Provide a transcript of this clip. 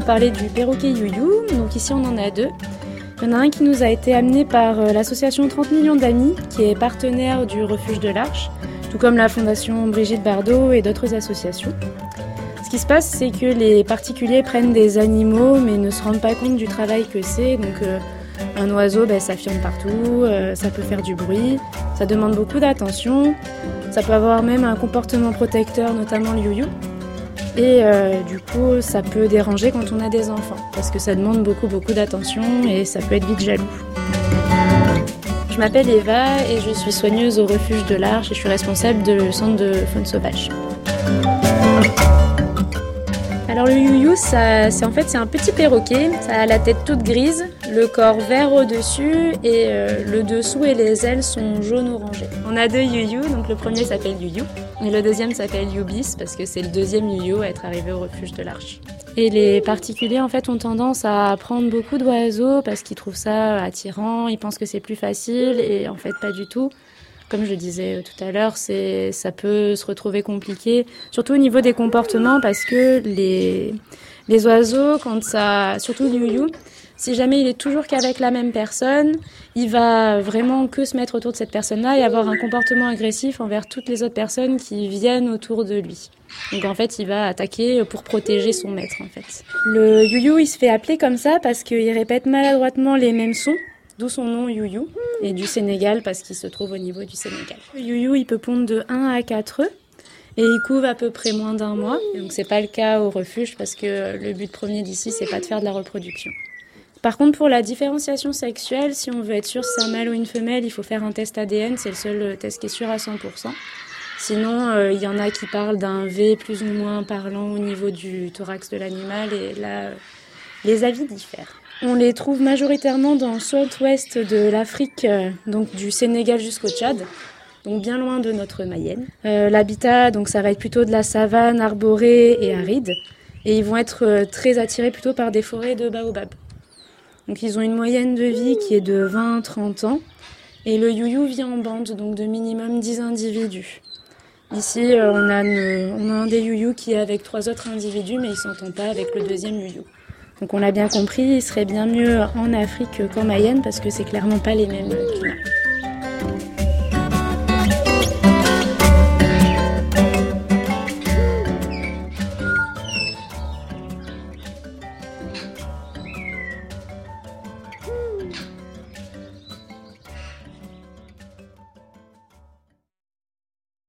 parler du perroquet youyou. Donc ici on en a deux. Il y en a un qui nous a été amené par euh, l'association 30 millions d'amis, qui est partenaire du refuge de l'Arche, tout comme la fondation Brigitte Bardot et d'autres associations. Ce qui se passe, c'est que les particuliers prennent des animaux mais ne se rendent pas compte du travail que c'est. Donc euh, un oiseau, ben, ça fione partout, euh, ça peut faire du bruit, ça demande beaucoup d'attention, ça peut avoir même un comportement protecteur, notamment le youyou. Et euh, du coup, ça peut déranger quand on a des enfants, parce que ça demande beaucoup, beaucoup d'attention et ça peut être vite jaloux. Je m'appelle Eva et je suis soigneuse au refuge de l'Arche et je suis responsable du centre de faune sauvage. Alors le youyou, c'est en fait c'est un petit perroquet. Ça a la tête toute grise, le corps vert au-dessus et euh, le dessous et les ailes sont jaune orangé. On a deux youyou, donc le premier s'appelle youyou et le deuxième s'appelle youbis parce que c'est le deuxième youyou à être arrivé au refuge de l'Arche. Et les particuliers en fait ont tendance à prendre beaucoup d'oiseaux parce qu'ils trouvent ça attirant, ils pensent que c'est plus facile et en fait pas du tout comme je le disais tout à l'heure, c'est, ça peut se retrouver compliqué, surtout au niveau des comportements, parce que les, les oiseaux, quand ça, surtout le youyou, si jamais il est toujours qu'avec la même personne, il va vraiment que se mettre autour de cette personne-là et avoir un comportement agressif envers toutes les autres personnes qui viennent autour de lui. Donc en fait, il va attaquer pour protéger son maître en fait. Le youyou, il se fait appeler comme ça parce qu'il répète maladroitement les mêmes sons d'où son nom Youyou, et du Sénégal parce qu'il se trouve au niveau du Sénégal. Youyou, il peut pondre de 1 à 4 œufs. Et il couve à peu près moins d'un mois. donc c'est pas le cas au refuge parce que le but premier d'ici c'est pas de faire de la reproduction. Par contre pour la différenciation sexuelle, si on veut être sûr c'est un mâle ou une femelle, il faut faire un test ADN, c'est le seul test qui est sûr à 100%. Sinon, euh, il y en a qui parlent d'un V plus ou moins parlant au niveau du thorax de l'animal et là, les avis diffèrent. On les trouve majoritairement dans le sud-ouest de l'Afrique, euh, donc du Sénégal jusqu'au Tchad, donc bien loin de notre Mayenne. Euh, l'habitat, donc ça va être plutôt de la savane arborée et aride, et ils vont être euh, très attirés plutôt par des forêts de baobab. Donc ils ont une moyenne de vie qui est de 20-30 ans, et le youyou vit en bande, donc de minimum 10 individus. Ici, on a, un des youyou qui est avec trois autres individus, mais il s'entend pas avec le deuxième youyou. Donc on l'a bien compris, il serait bien mieux en Afrique qu'en Mayenne parce que c'est clairement pas les mêmes climats.